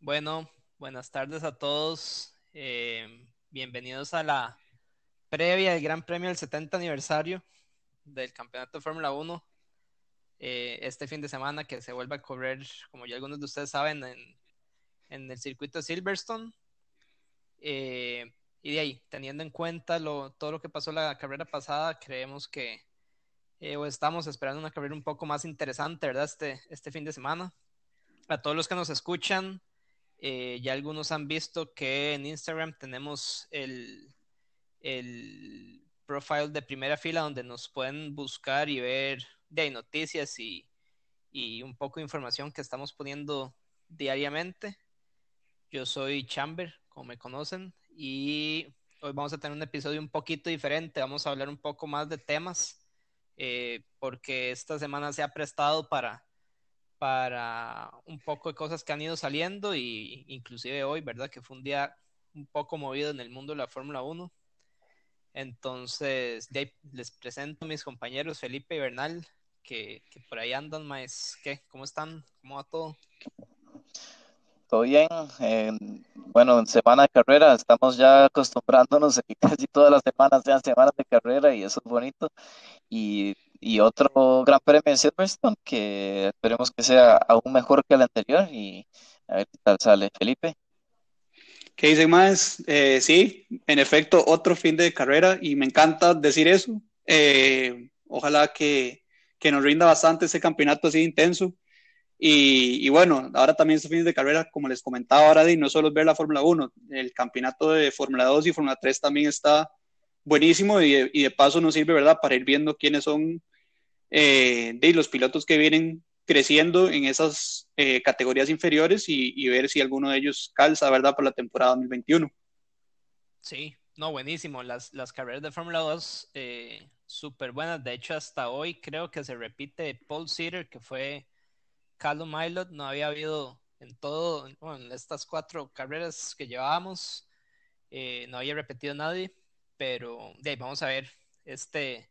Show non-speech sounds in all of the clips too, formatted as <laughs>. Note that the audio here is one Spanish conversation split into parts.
Bueno, buenas tardes a todos. Eh, bienvenidos a la previa del Gran Premio del 70 aniversario del Campeonato de Fórmula 1. Eh, este fin de semana que se vuelve a correr, como ya algunos de ustedes saben, en, el circuito de Silverstone. Eh, y de ahí, teniendo en cuenta lo, todo lo que pasó la carrera pasada, creemos que o estamos esperando una carrera un poco más interesante, ¿verdad? Este, este fin de semana. A todos los que nos escuchan, eh, ya algunos han visto que en Instagram tenemos el, el profile de primera fila donde nos pueden buscar y ver de noticias y, un poco de información que estamos poniendo diariamente. Yo soy Chamber, como me conocen, y hoy vamos a tener un episodio un poquito diferente. Vamos a hablar un poco más de temas, eh, porque esta semana se ha prestado para para un poco de cosas que han ido saliendo y inclusive hoy, ¿verdad? Que fue un día un poco movido en el mundo de la Fórmula 1. Entonces, les presento a mis compañeros Felipe y Bernal, que, por ahí andan más. ¿Qué? ¿Cómo están? ¿Cómo va todo? Todo bien. bueno, en semana de carrera estamos ya acostumbrándonos a que casi todas las semanas sean semanas de carrera y eso es bonito. Y y otro gran premio en Silverstone que esperemos que sea aún mejor que el anterior y a ver qué tal sale Felipe. ¿Qué dicen más? Eh, sí, en efecto, otro fin de carrera y me encanta decir eso. Eh, ojalá que, que, nos rinda bastante ese campeonato así intenso. Y, y, bueno, ahora también este fin de carrera, como les comentaba ahora, y no solo es ver la Fórmula 1, el campeonato de Fórmula 2 y Fórmula 3 también está buenísimo y y de paso nos sirve, ¿verdad?, para ir viendo quiénes son eh, de los pilotos que vienen creciendo en esas eh, categorías inferiores y, ver si alguno de ellos calza, ¿verdad?, para la temporada 2021. Sí, no, buenísimo. Las, las carreras de Fórmula 2, eh, súper buenas. De hecho, hasta hoy creo que se repite Paul Sitter, que fue Callum Milot. No había habido en todo, bueno, en estas cuatro carreras que llevábamos, no había repetido nadie, pero de ahí vamos a ver este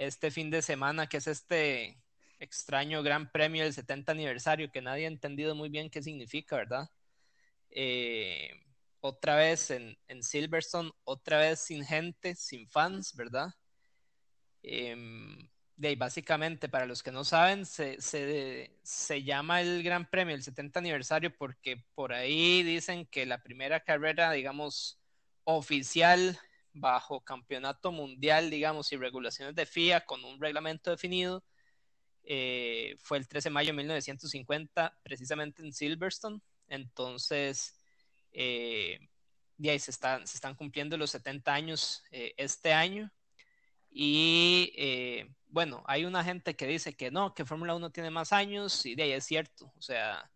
este fin de semana, que es este extraño gran premio del 70 aniversario, que nadie ha entendido muy bien qué significa, ¿verdad? Eh, otra vez en, Silverstone, otra vez sin gente, sin fans, ¿verdad? De básicamente, para los que no saben, se, se, llama el Gran Premio el 70 aniversario porque por ahí dicen que la primera carrera, digamos, oficial bajo campeonato mundial, digamos, y regulaciones de FIA con un reglamento definido, eh, fue el 13 de mayo de 1950, precisamente en Silverstone. Entonces, eh, ahí se están, cumpliendo los 70 años eh, este año. Y eh, bueno, hay una gente que dice que no, que Fórmula 1 tiene más años, y de ahí es cierto. O sea,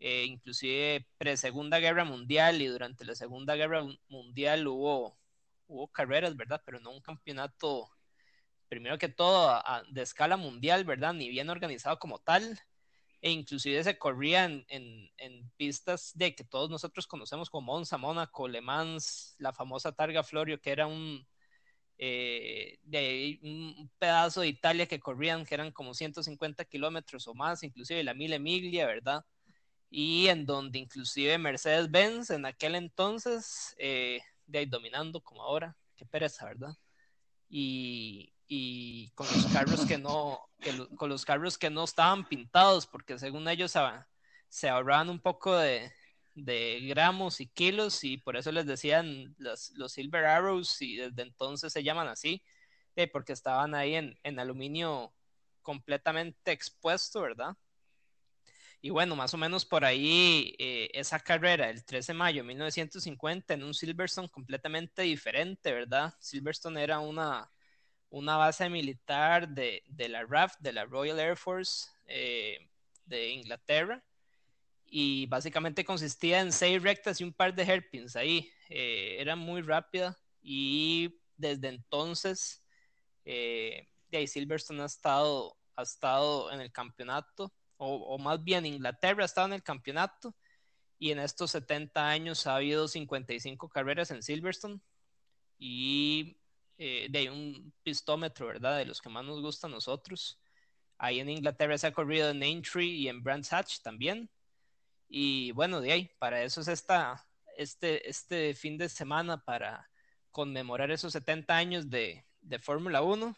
inclusive pre-segunda guerra mundial y durante la segunda guerra mundial hubo hubo carreras, ¿verdad? Pero no un campeonato, primero que todo, de escala mundial, ¿verdad? Ni bien organizado como tal. E inclusive se corría en, en, pistas de que todos nosotros conocemos como Monza, Mónaco, Le Mans, la famosa Targa Florio, que era un, eh, de un pedazo de Italia que corrían, que eran como 150 kilómetros o más, inclusive la Mille Miglia, ¿verdad? Y en donde inclusive Mercedes-Benz en aquel entonces eh, de ahí dominando como ahora, qué pereza, ¿verdad? Y, y con los carros que no, con los carros que no estaban pintados, porque según ellos se ahorraban un poco de, de gramos y kilos y por eso les decían los, los Silver Arrows y desde entonces se llaman así, eh, porque estaban ahí en, en aluminio completamente expuesto, ¿verdad? Y bueno, más o menos por ahí eh, esa carrera el 13 de mayo de 1950 en un Silverstone completamente diferente, ¿verdad? Silverstone era una, una base militar de, la RAF, de la Royal Air Force eh, de Inglaterra. Y básicamente consistía en seis rectas y un par de hairpins ahí. Eh, era muy rápida y desde entonces de ahí Silverstone ha estado, ha estado en el campeonato o, más bien Inglaterra ha estado en el campeonato y en estos 70 años ha habido 55 carreras en Silverstone y eh, de un pistómetro, ¿verdad? De los que más nos gustan a nosotros. Ahí en Inglaterra se ha corrido en Aintree y en Brands Hatch también. Y bueno, de ahí, para eso es esta, este, este fin de semana para conmemorar esos 70 años de, de Fórmula 1.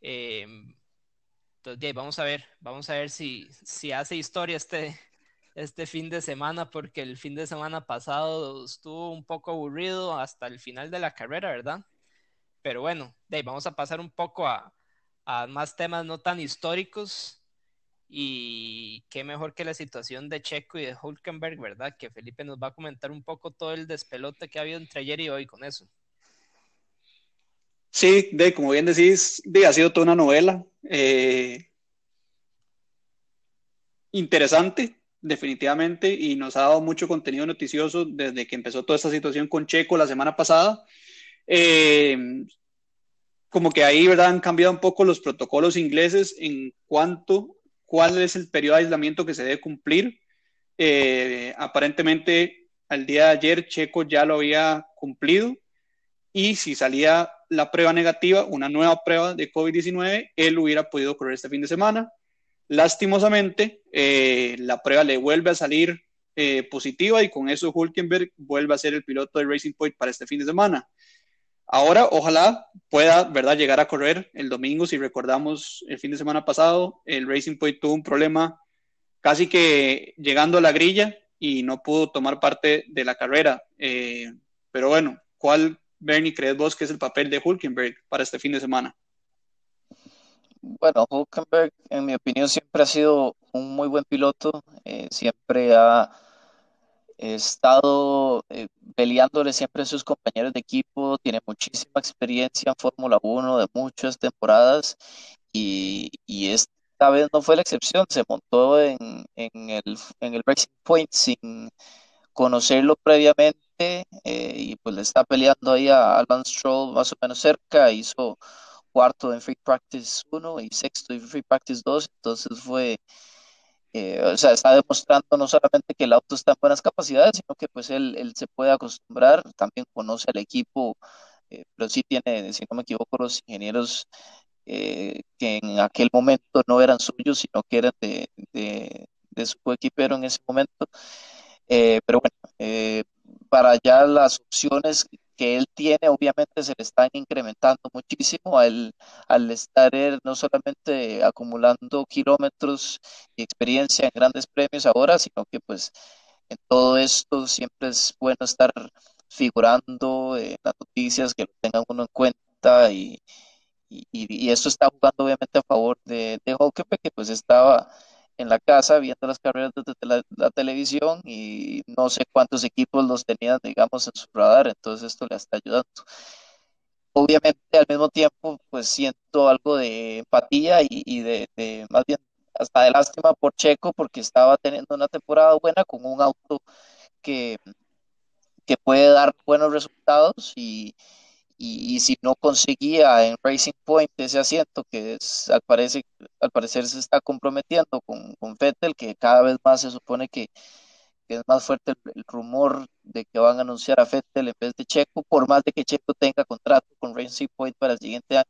Em, entonces, de ahí, vamos a ver, vamos a ver si, si hace historia este, este fin de semana, porque el fin de semana pasado estuvo un poco aburrido hasta el final de la carrera, ¿verdad? Pero bueno, vamos a pasar un poco a, a más temas no tan históricos y qué mejor que la situación de Checo y de Hulkenberg, ¿verdad? Que Felipe nos va a comentar un poco todo el despelote que ha habido entre ayer y hoy con eso. Sí, de como bien decís, de, ha sido toda una novela eh, interesante, definitivamente, y nos ha dado mucho contenido noticioso desde que empezó toda esta situación con Checo la semana pasada. Eh, como que ahí, ¿verdad? Han cambiado un poco los protocolos ingleses en cuanto cuál es el periodo de aislamiento que se debe cumplir. Eh, aparentemente, al día de ayer, Checo ya lo había cumplido y si salía la prueba negativa, una nueva prueba de COVID-19, él hubiera podido correr este fin de semana. Lastimosamente, eh, la prueba le vuelve a salir eh, positiva y con eso Hulkenberg vuelve a ser el piloto de Racing Point para este fin de semana. Ahora, ojalá pueda, ¿verdad?, llegar a correr el domingo. Si recordamos el fin de semana pasado, el Racing Point tuvo un problema casi que llegando a la grilla y no pudo tomar parte de la carrera. Eh, pero bueno, ¿cuál, Bernie, crees vos que es el papel de Hulkenberg para este fin de semana? Bueno, Hulkenberg, en mi opinión, siempre ha sido un muy buen piloto. Eh, siempre ha estado eh, peleándole siempre a sus compañeros de equipo, tiene muchísima experiencia en Fórmula 1 de muchas temporadas y, y, esta vez no fue la excepción, se montó en, en, el, en el Racing Point sin conocerlo previamente eh, y pues le está peleando ahí a Alan Stroll más o menos cerca, hizo cuarto en Free Practice 1 y sexto en Free Practice 2, entonces fue eh, o sea, está demostrando no solamente que el auto está en buenas capacidades, sino que pues él, se puede acostumbrar, también conoce al equipo, eh, pero sí tiene, si no me equivoco, los ingenieros eh, que en aquel momento no eran suyos, sino que eran de, de, de su equipero en ese momento. Pero bueno, para ya las opciones que él tiene, obviamente se le están incrementando muchísimo al, al estar él no solamente acumulando kilómetros y experiencia en grandes premios ahora, sino que pues en todo esto siempre es bueno estar figurando en las noticias, que lo tengan uno en cuenta y, y, y esto está jugando obviamente a favor de, de que pues estaba en la casa viendo las carreras de la, televisión y no sé cuántos equipos los tenían, digamos, en su radar, entonces esto le está ayudando. Obviamente al mismo tiempo, pues siento algo de empatía y, de, más bien hasta de lástima por Checo porque estaba teniendo una temporada buena con un auto que, que puede dar buenos resultados y, y, si no conseguía en Racing Point ese asiento que al, parecer, al parecer se está comprometiendo con, con Vettel, que cada vez más se supone que, es más fuerte el, rumor de que van a anunciar a Vettel en vez de Checo, por más de que Checo tenga contrato con Racing Point para el siguiente año.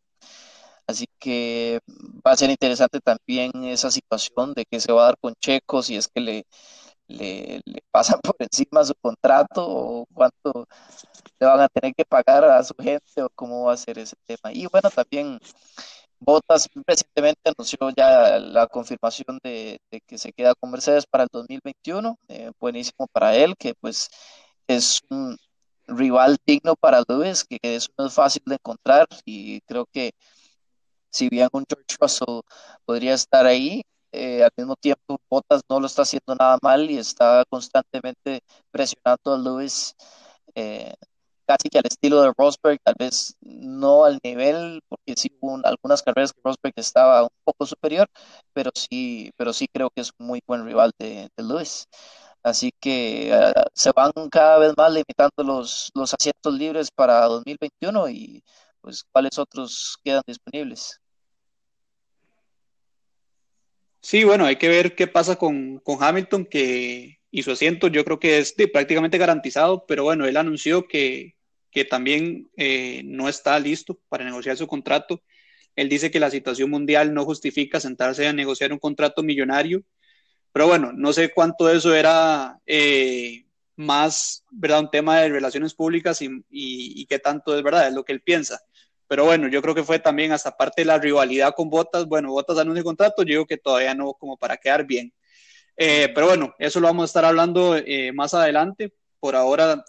Así que va a ser interesante también esa situación de qué se va a dar con Checo, si es que le, le, le pasan <laughs> por encima su contrato o cuánto le van a tener que pagar a su gente o cómo va a ser ese tema. Y bueno, también Botas recientemente anunció ya la confirmación de, que se queda con Mercedes para el 2021. Eh, buenísimo para él, que pues es un rival digno para Lewis, que eso no es fácil de encontrar y creo que si bien un George Russell podría estar ahí, eh, al mismo tiempo Bottas no lo está haciendo nada mal y está constantemente presionando a Lewis eh, casi que al estilo de Rosberg, tal vez no al nivel, porque sí hubo algunas carreras que Rosberg estaba un poco superior, pero sí, pero sí creo que es un muy buen rival de, Lewis. Así que eh, se van cada vez más limitando los, los asientos libres para 2021 y pues cuáles otros quedan disponibles. Sí, bueno, hay que ver qué pasa con, con Hamilton, que y su asiento yo creo que es prácticamente garantizado, pero bueno, él anunció que, que también eh, no está listo para negociar su contrato. Él dice que la situación mundial no justifica sentarse a negociar un contrato millonario Pero bueno, no sé cuánto eso era eh, más, ¿verdad? Un tema de relaciones públicas y, y, qué tanto es verdad, es lo que él piensa. Pero bueno, yo creo que fue también hasta parte de la rivalidad con Botas. Bueno, Botas anuncia contrato, yo digo que todavía no como para quedar bien. Eh, pero bueno, eso lo vamos a estar hablando eh, más adelante. Por ahora,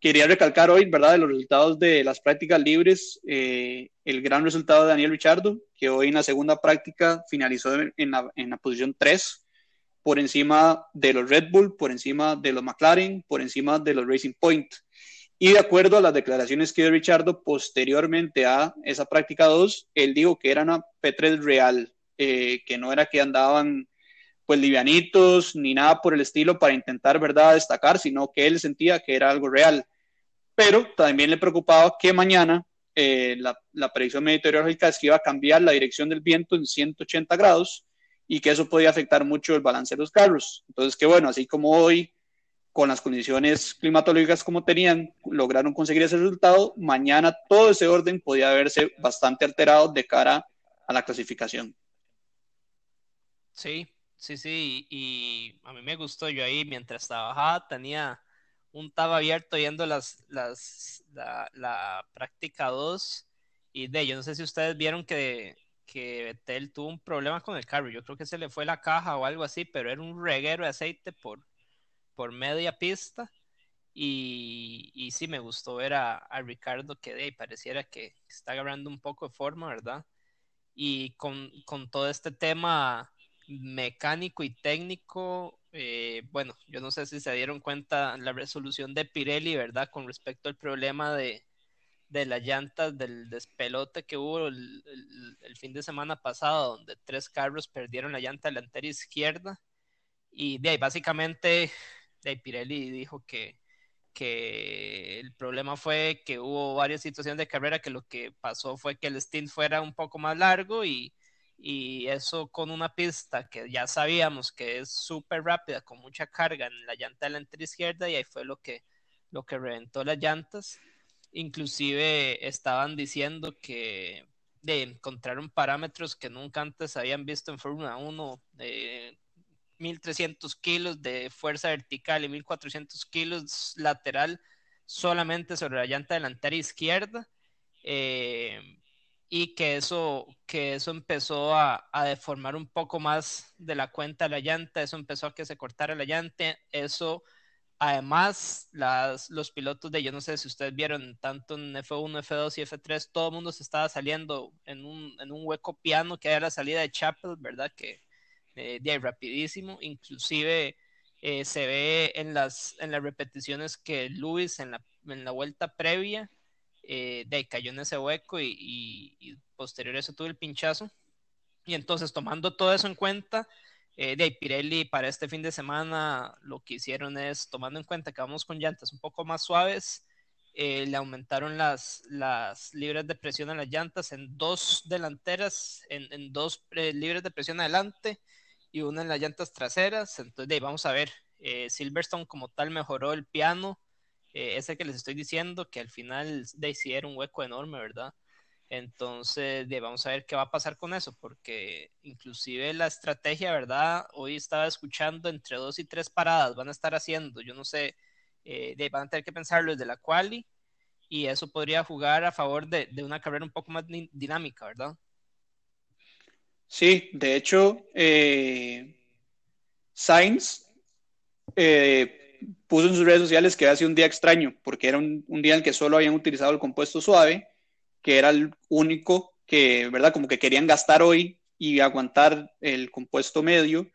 quería recalcar hoy, ¿verdad?, de los resultados de las prácticas libres, eh, el gran resultado de Daniel Richardo, que hoy en la segunda práctica finalizó en la, en la posición 3, por encima de los Red Bull, por encima de los McLaren, por encima de los Racing Point. Y de acuerdo a las declaraciones que dio Richardo posteriormente a esa práctica 2, él dijo que era una P3 real, eh, que no era que andaban pues livianitos ni nada por el estilo para intentar, ¿verdad?, destacar, sino que él sentía que era algo real. Pero también le preocupaba que mañana eh, la, la, predicción meteorológica es que iba a cambiar la dirección del viento en 180 grados y que eso podía afectar mucho el balance de los carros. Entonces, que bueno, así como hoy, con las condiciones climatológicas como tenían, lograron conseguir ese resultado, mañana todo ese orden podía verse bastante alterado de cara a la clasificación. Sí, sí, sí, y a mí me gustó, yo ahí mientras trabajaba tenía un tab abierto viendo las, las, la, la práctica 2 y de yo no sé si ustedes vieron que que Betel tuvo un problema con el carro. Yo creo que se le fue la caja o algo así, pero era un reguero de aceite por, por media pista. Y, y sí, me gustó ver a, Ricardo que de, pareciera que está agarrando un poco de forma, ¿verdad? Y con, con todo este tema mecánico y técnico, eh, bueno, yo no sé si se dieron cuenta la resolución de Pirelli, ¿verdad? Con respecto al problema de, de las llantas del despelote que hubo el, fin de semana pasado, donde tres carros perdieron la llanta delantera izquierda. Y de ahí, básicamente, de Pirelli dijo que, que el problema fue que hubo varias situaciones de carrera que lo que pasó fue que el stint fuera un poco más largo y, y eso con una pista que ya sabíamos que es súper rápida, con mucha carga en la llanta delantera izquierda y ahí fue lo que, lo que reventó las llantas. Inclusive estaban diciendo que de, encontraron parámetros que nunca antes habían visto en Fórmula 1, de 1300 kilos de fuerza vertical y 1400 kilos lateral solamente sobre la llanta delantera izquierda. Eh, y que eso, que eso empezó a, a, deformar un poco más de la cuenta de la llanta, eso empezó a que se cortara la llanta, eso Además, las, los pilotos de, yo no sé si ustedes vieron, tanto en F1, F2 y F3, todo el mundo se estaba saliendo en un, en un hueco piano que era la salida de Chapel, ¿verdad? Que eh, de ahí rapidísimo, inclusive eh, se ve en las, en las repeticiones que Luis en la, en la vuelta previa eh, de ahí cayó en ese hueco y, posterior a eso tuvo el pinchazo. Y entonces, tomando todo eso en cuenta, eh, de Pirelli para este fin de semana lo que hicieron es, tomando en cuenta que vamos con llantas un poco más suaves, eh, le aumentaron las, las libres de presión a las llantas en dos delanteras, en, en dos libres de presión adelante y una en las llantas traseras. Entonces, de vamos a ver, eh, Silverstone como tal mejoró el piano, eh, ese que les estoy diciendo, que al final de era un hueco enorme, ¿verdad? Entonces, vamos a ver qué va a pasar con eso, porque inclusive la estrategia, ¿verdad? Hoy estaba escuchando entre dos y tres paradas van a estar haciendo, yo no sé, eh, van a tener que pensarlo desde la quali y eso podría jugar a favor de, de una carrera un poco más dinámica, ¿verdad? Sí, de hecho, eh, Sainz eh, puso en sus redes sociales que había sido un día extraño, porque era un, un día en que solo habían utilizado el compuesto suave que era el único que, ¿verdad? Como que querían gastar hoy y aguantar el compuesto medio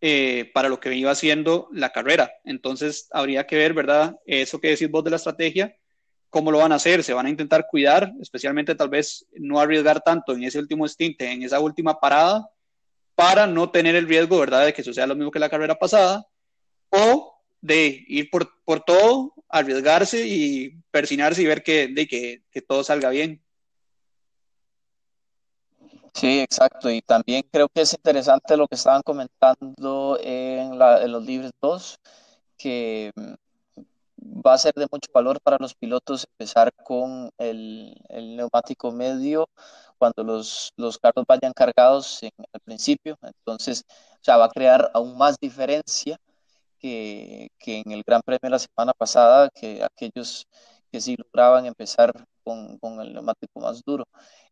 eh, para lo que iba haciendo la carrera. Entonces, habría que ver, ¿verdad? Eso que decís vos de la estrategia, cómo lo van a hacer. Se van a intentar cuidar, especialmente tal vez no arriesgar tanto en ese último stint, en esa última parada, para no tener el riesgo, ¿verdad?, de que suceda lo mismo que la carrera pasada, o de ir por, por todo, arriesgarse y persinarse y ver que, de que, que todo salga bien. Sí, exacto. Y también creo que es interesante lo que estaban comentando en, en los libros 2, que va a ser de mucho valor para los pilotos empezar con el, el neumático medio cuando los, los, carros vayan cargados en el principio. Entonces, o va a crear aún más diferencia que, que en el Gran Premio la semana pasada, que aquellos que sí lograban empezar con, con el neumático más duro.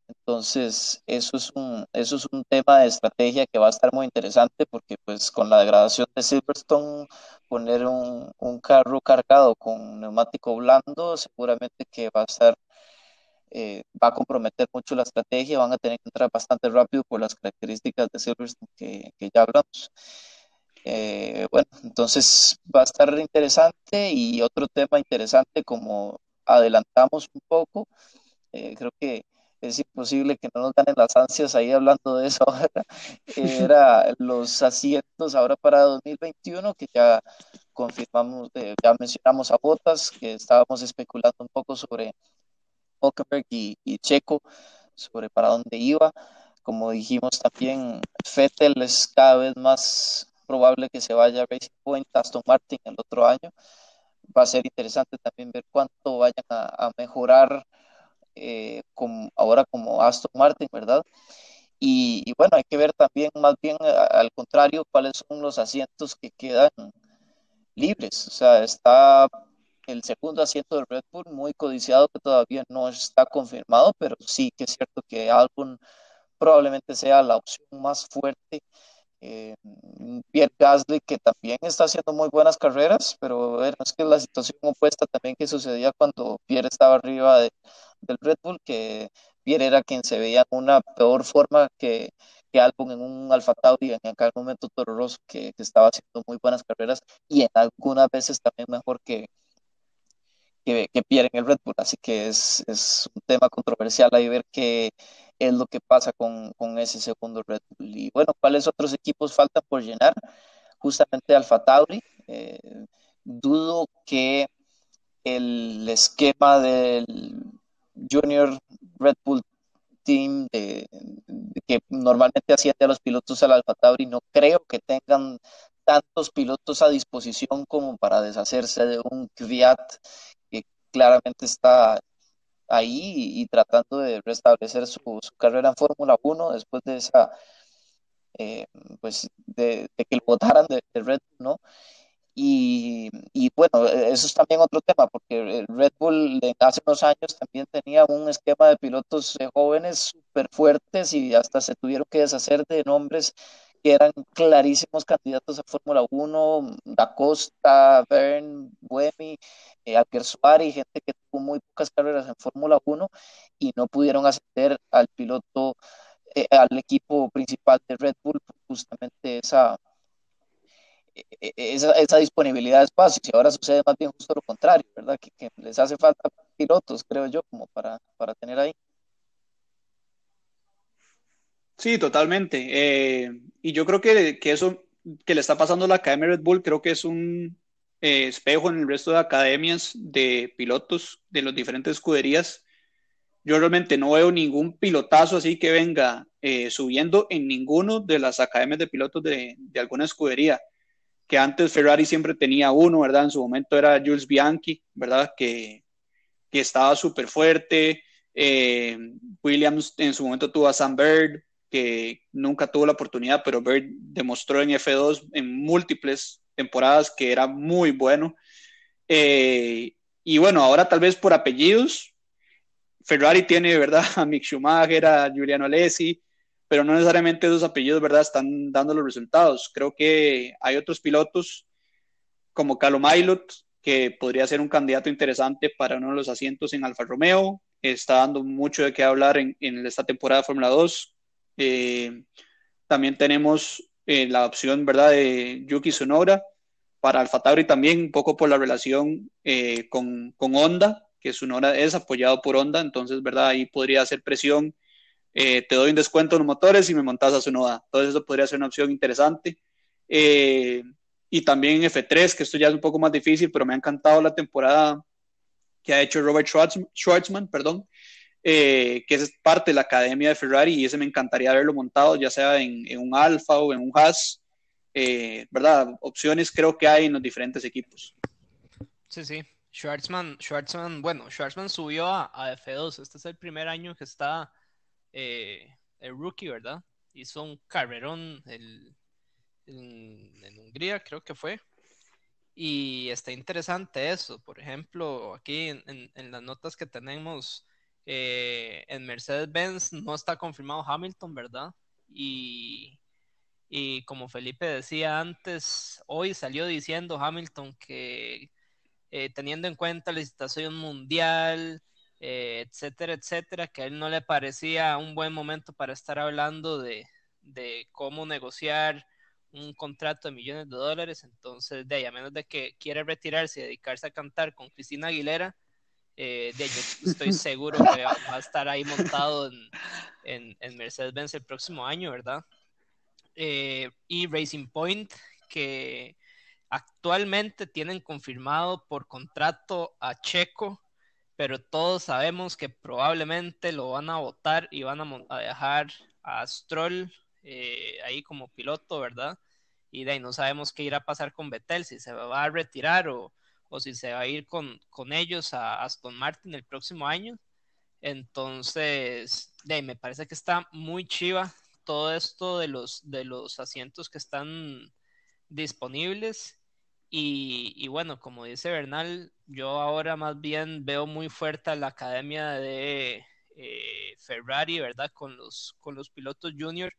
Entonces, eso es, un, eso es un tema de estrategia que va a estar muy interesante porque pues con la degradación de Silverstone, poner un, un carro cargado con neumático blando seguramente que va a estar, eh, va a comprometer mucho la estrategia, van a tener que entrar bastante rápido por las características de Silverstone que, ya hablamos. Eh, bueno, entonces va a estar interesante y otro tema interesante como adelantamos un poco, eh, creo que es imposible que no nos ganen las ansias ahí hablando de eso ahora, <laughs> era los asientos ahora para 2021, que ya confirmamos, eh, ya mencionamos a Botas, que estábamos especulando un poco sobre Hulkenberg y, Checo, sobre para dónde iba. Como dijimos también, Fettel es cada vez más probable que se vaya a Racing Point, Aston Martin el otro año. Va a ser interesante también ver cuánto vayan a mejorar eh, ahora como Aston Martin, ¿verdad? Y, bueno, hay que ver también más bien al contrario cuáles son los asientos que quedan libres. O sea, está el segundo asiento de Red Bull muy codiciado que todavía no está confirmado, pero sí que es cierto que Albon probablemente sea la opción más fuerte. Eh, Pierre Gasly, que también está haciendo muy buenas carreras, pero bueno, es que la situación opuesta también que sucedía cuando Pierre estaba arriba de, del Red Bull, que Pierre era quien se veía en una peor forma que, que Albon en un Alfa Tauri en aquel momento Toro Rosso, que, que, estaba haciendo muy buenas carreras y en algunas veces también mejor que, que, que Pierre en el Red Bull. Así que es, es un tema controversial ahí ver qué es lo que pasa con, con ese segundo Red Bull. Y bueno, ¿cuáles otros equipos faltan por llenar? Justamente Alfa Tauri. Eh, dudo que el esquema del Junior Red Bull Team de, que normalmente asciende a los pilotos al Alfa Tauri, no creo que tengan tantos pilotos a disposición como para deshacerse de un Kvyat que claramente está ahí y, tratando de restablecer su, carrera en Fórmula 1 después de esa, eh, pues, de, que lo votaran de, de Red Bull, ¿no? Y, y, bueno, e, eso es también otro tema, porque Red Bull hace unos años también tenía un esquema de pilotos jóvenes súper fuertes y hasta se tuvieron que deshacer de nombres que eran clarísimos candidatos a Fórmula 1, Da Costa, Bern, Buemi, eh, y gente que tuvo muy pocas carreras en Fórmula 1 y no pudieron ascender al piloto, eh, al equipo principal de Red Bull, justamente esa esa, esa, disponibilidad de espacio. Y ahora sucede más bien justo lo contrario, ¿verdad? Que, que les hace falta pilotos, creo yo, como para, para tener ahí. Sí, totalmente. Eh, y yo creo que, que, eso que le está pasando a la Academia Red Bull, creo que es un eh, espejo en el resto de academias de pilotos de las diferentes escuderías. Yo realmente no veo ningún pilotazo así que venga eh, subiendo en ninguno de las academias de pilotos de, de alguna escudería que antes Ferrari siempre tenía uno, ¿verdad? En su momento era Jules Bianchi, ¿verdad? Que, que estaba súper fuerte. Eh, Williams en su momento tuvo a Sam Bird, que nunca tuvo la oportunidad, pero Bird demostró en F2 en múltiples temporadas que era muy bueno. Eh, y bueno, ahora tal vez por apellidos, Ferrari tiene, ¿verdad? <laughs> A Mick Schumacher, a Giuliano Alessi, pero no necesariamente esos apellidos, ¿verdad?, están dando los resultados. Creo que hay otros pilotos como Calo Mailot, que podría ser un candidato interesante para uno de los asientos en Alfa Romeo. Está dando mucho de qué hablar en, en esta temporada de Fórmula 2. Eh, también tenemos eh, la opción, ¿verdad?, de Yuki Sonora para Alfa Tauri también, un poco por la relación eh, con, con Honda, que Sonora es apoyado por Honda, entonces, ¿verdad?, ahí podría hacer presión eh, te doy un descuento en los motores y me montas a su noda. Entonces eso podría ser una opción interesante. Eh, y también F3, que esto ya es un poco más difícil, pero me ha encantado la temporada que ha hecho Robert Schwartzman, perdón, eh, que es parte de la academia de Ferrari y ese me encantaría verlo montado, ya sea en, en un Alfa o en un Haas. ¿Verdad? Opciones creo que hay en los diferentes equipos. Sí, sí. Schwartzman, Schwartzman, bueno, Schwartzman subió a, F2. Este es el primer año que está eh, el rookie, ¿verdad? Hizo un carrerón en, Hungría, creo que fue. Y está interesante eso. Por ejemplo, aquí en, las notas que tenemos eh, en Mercedes-Benz no está confirmado Hamilton, ¿verdad? Y, y como Felipe decía antes, hoy salió diciendo Hamilton que eh, teniendo en cuenta la situación mundial, eh, etcétera, etcétera, que a él no le parecía un buen momento para estar hablando de, cómo negociar un contrato de millones de dólares. Entonces, de ahí, a menos de que quiera retirarse y dedicarse a cantar con Cristina Aguilera, eh, de yo estoy <laughs> seguro que va a estar ahí montado en, en, Mercedes-Benz el próximo año, ¿verdad? y Racing Point, que Actualmente tienen confirmado por contrato a Checo, pero todos sabemos que probablemente lo van a votar y van a, dejar a Stroll eh, ahí como piloto, ¿verdad? Y de ahí no sabemos qué irá a pasar con Vettel, si se va a retirar o, si se va a ir con, ellos a Aston Martin el próximo año. Entonces, de ahí me parece que está muy chiva todo esto de los, de los asientos que están disponibles y, bueno, como dice Bernal, yo ahora más bien veo muy fuerte a la academia de eh, Ferrari, ¿verdad? Con los, con los pilotos junior.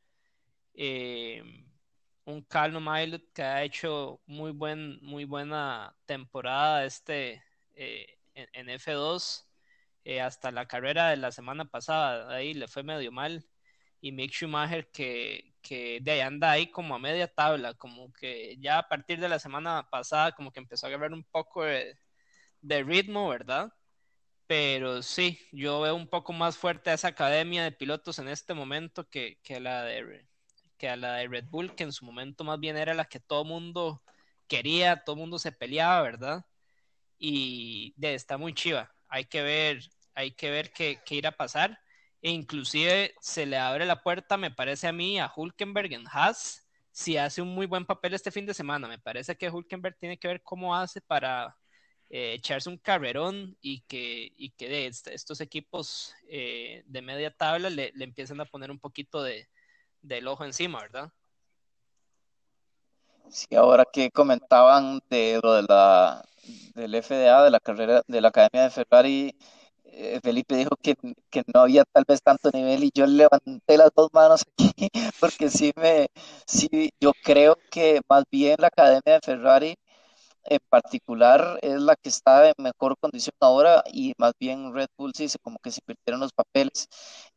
Eh, un Carlo Milot que ha hecho muy, buen, muy buena temporada este, eh, en, F2 hasta la carrera de la semana pasada, ahí le fue medio mal. Y Mick Schumacher que, que de ahí anda ahí como a media tabla, como que ya a partir de la semana pasada como que empezó a agarrar un poco de, ritmo, ¿verdad? Pero sí, yo veo un poco más fuerte a esa academia de pilotos en este momento que, que, la de, que a la de Red Bull, que en su momento más bien era la que todo mundo quería, todo mundo se peleaba, ¿verdad? Y de, está muy chiva. Hay que ver, hay que ver qué, qué irá a pasar e inclusive se le abre la puerta, me parece a mí, a Hulkenberg en Haas, si hace un muy buen papel este fin de semana. Me parece que Hulkenberg tiene que ver cómo hace para eh, echarse un carrerón y que, y que de estos equipos eh, de media tabla le, le, empiecen a poner un poquito de, del ojo encima, ¿verdad? Sí, ahora que comentaban de lo de la del FDA, de la carrera de la Academia de Ferrari, Felipe dijo que, no había tal vez tanto nivel y yo levanté las dos manos <laughs> aquí porque sí me, sí, yo creo que más bien la academia de Ferrari en particular es la que está en mejor condición ahora y más bien Red Bull sí como que se invirtieron los papeles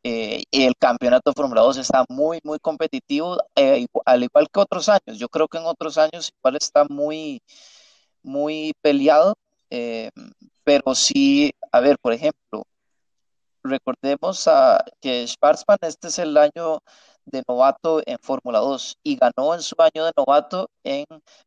eh, el campeonato de Fórmula 2 está muy muy competitivo eh, al igual que otros años yo creo que en otros años igual está muy muy peleado pero sí, a ver, por ejemplo, recordemos a que Schwarzman este es el año de novato en Fórmula 2 y ganó en su año de novato en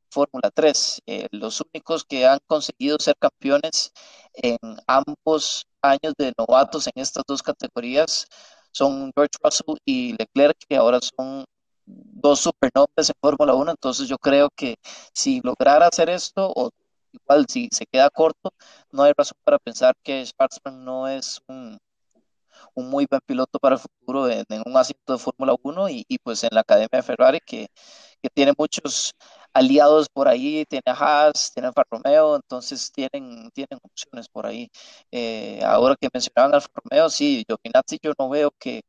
Fórmula 3. Eh, los únicos que han conseguido ser campeones en ambos años de novatos en estas dos categorías son George Russell y Leclerc, que ahora son dos supernombres en Fórmula 1. Entonces yo creo que si lograra hacer esto o igual si se queda corto, no hay razón para pensar que Schwarzman no es un, muy buen piloto para el futuro en, un asiento de Fórmula 1 y, pues en la Academia de Ferrari que, tiene muchos aliados por ahí, tiene a Haas, tiene a Romeo, entonces tienen, tienen opciones por ahí. Eh, ahora que mencionaban Alfa Romeo, sí, Giovinazzi yo no veo que,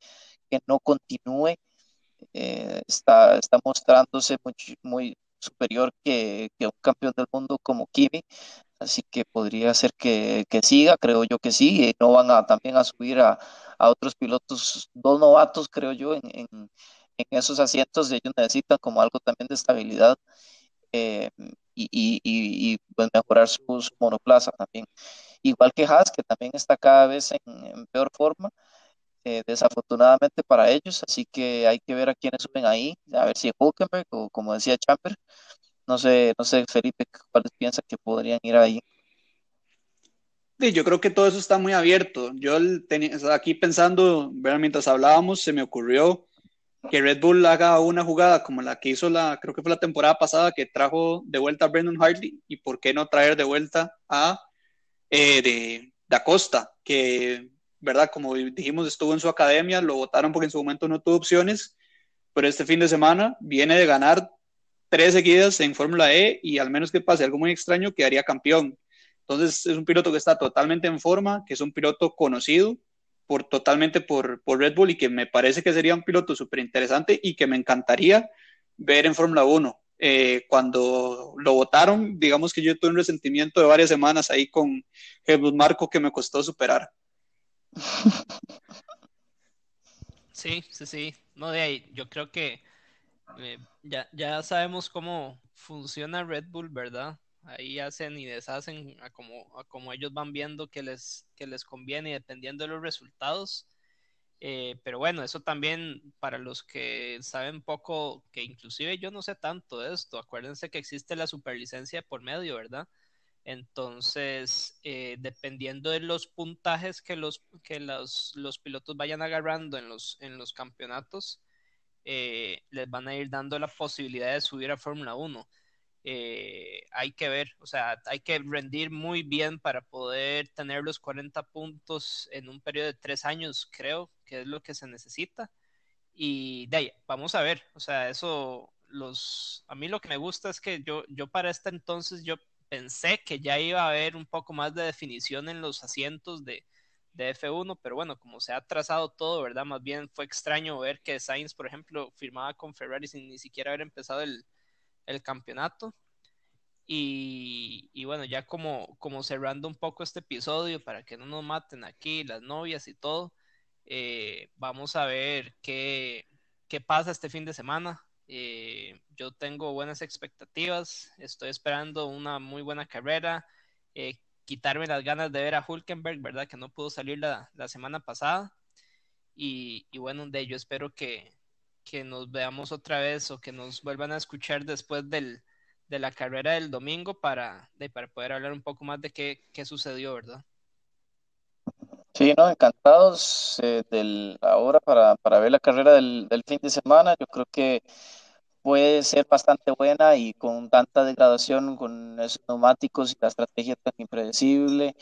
no continúe, eh, está, está mostrándose muy, muy, superior que, un campeón del mundo como Kimi, así que podría ser que, siga, creo yo que sí, y no van a también a subir a, otros pilotos, dos novatos, creo yo, en, en, esos asientos, ellos necesitan como algo también de estabilidad eh, y, y, y, pues mejorar su, monoplaza también. Igual que Haas, que también está cada vez en peor forma, eh, desafortunadamente para ellos, así que hay que ver a quiénes suben ahí, a ver si es Hulkenberg o como decía Champer, no sé, no sé Felipe, ¿cuáles piensa que podrían ir ahí? Sí, yo creo que todo eso está muy abierto. Yo tenía, aquí pensando, mientras hablábamos, se me ocurrió que Red Bull haga una jugada como la que hizo la, creo que fue la temporada pasada, que trajo de vuelta a Brendan Hartley, y por qué no traer de vuelta a eh, de, de Acosta, que, ¿verdad? Como dijimos, estuvo en su academia, lo votaron porque en su momento no tuvo opciones, pero este fin de semana viene de ganar tres seguidas en Fórmula E y al menos que pase algo muy extraño, quedaría campeón. Entonces es un piloto que está totalmente en forma, que es un piloto conocido por, totalmente por, por Red Bull y que me parece que sería un piloto súper interesante y que me encantaría ver en Fórmula 1. Eh, cuando lo votaron, digamos que yo tuve un resentimiento de varias semanas ahí con Jesús Marco que me costó superar. Sí, sí, sí. No, de ahí, yo creo que eh, ya, ya sabemos cómo funciona Red Bull, ¿verdad? Ahí hacen y deshacen a como, como ellos van viendo que les, que les conviene dependiendo de los resultados. Eh, pero bueno, eso también para los que saben poco, que inclusive yo no sé tanto de esto, acuérdense que existe la superlicencia por medio, ¿verdad? Entonces, eh, dependiendo de los puntajes que los, que los, los pilotos vayan agarrando en los, en los campeonatos, eh, les van a ir dando la posibilidad de subir a Fórmula 1. Eh, hay que ver, o sea, hay que rendir muy bien para poder tener los 40 puntos en un periodo de tres años, creo que es lo que se necesita. Y de ahí, vamos a ver, o sea, eso, los, a mí lo que me gusta es que yo, yo para este entonces, yo pensé que ya iba a haber un poco más de definición en los asientos de, de F1, pero bueno, como se ha trazado todo, ¿verdad? Más bien fue extraño ver que Sainz, por ejemplo, firmaba con Ferrari sin ni siquiera haber empezado el, campeonato. Y, bueno, ya como, como cerrando un poco este episodio para que no nos maten aquí las novias y todo, eh, vamos a ver qué, qué pasa este fin de semana. Yo tengo buenas expectativas, estoy esperando una muy buena carrera. Eh, quitarme las ganas de ver a Hulkenberg, ¿verdad? Que no pudo salir la, semana pasada. Y, bueno, de ello espero que, nos veamos otra vez o que nos vuelvan a escuchar después del, de la carrera del domingo para, de, para poder hablar un poco más de qué, qué sucedió, ¿verdad? Sí, no, encantados eh, del, ahora para, para ver la carrera del, del fin de semana. Yo creo que puede ser bastante buena y con tanta degradación con esos neumáticos y la estrategia tan impredecible.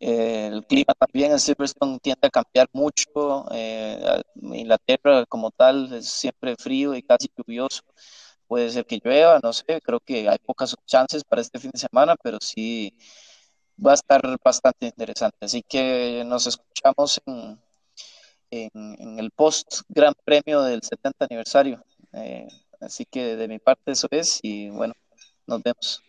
Eh, el clima también en Silverstone tiende a cambiar mucho. Eh, Inglaterra como tal es siempre frío y casi lluvioso. Puede ser que llueva, no sé, creo que hay pocas chances para este fin de semana, pero sí va a estar bastante interesante. Así que nos escuchamos en, el post Gran Premio del 70 aniversario. Eh, Así que de mi parte eso es y bueno, nos vemos.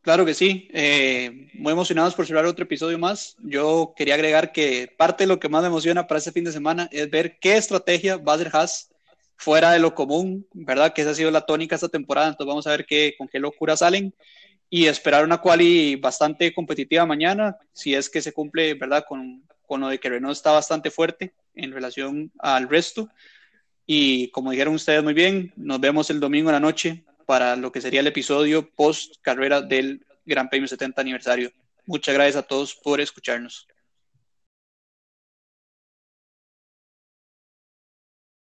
Claro que sí, eh, muy emocionados por cerrar otro episodio más. Yo quería agregar que parte de lo que más me emociona para este fin de semana es ver qué estrategia va a hacer Haas fuera de lo común, ¿verdad? Que esa ha sido la tónica esta temporada, entonces vamos a ver qué, con qué locura salen y esperar una quali bastante competitiva mañana, si es que se cumple, ¿verdad? Con, lo de que Renault está bastante fuerte en relación al resto. Y como dijeron ustedes muy bien, nos vemos el domingo en la noche para lo que sería el episodio post carrera del Gran Premio 70 aniversario. Muchas gracias a todos por escucharnos.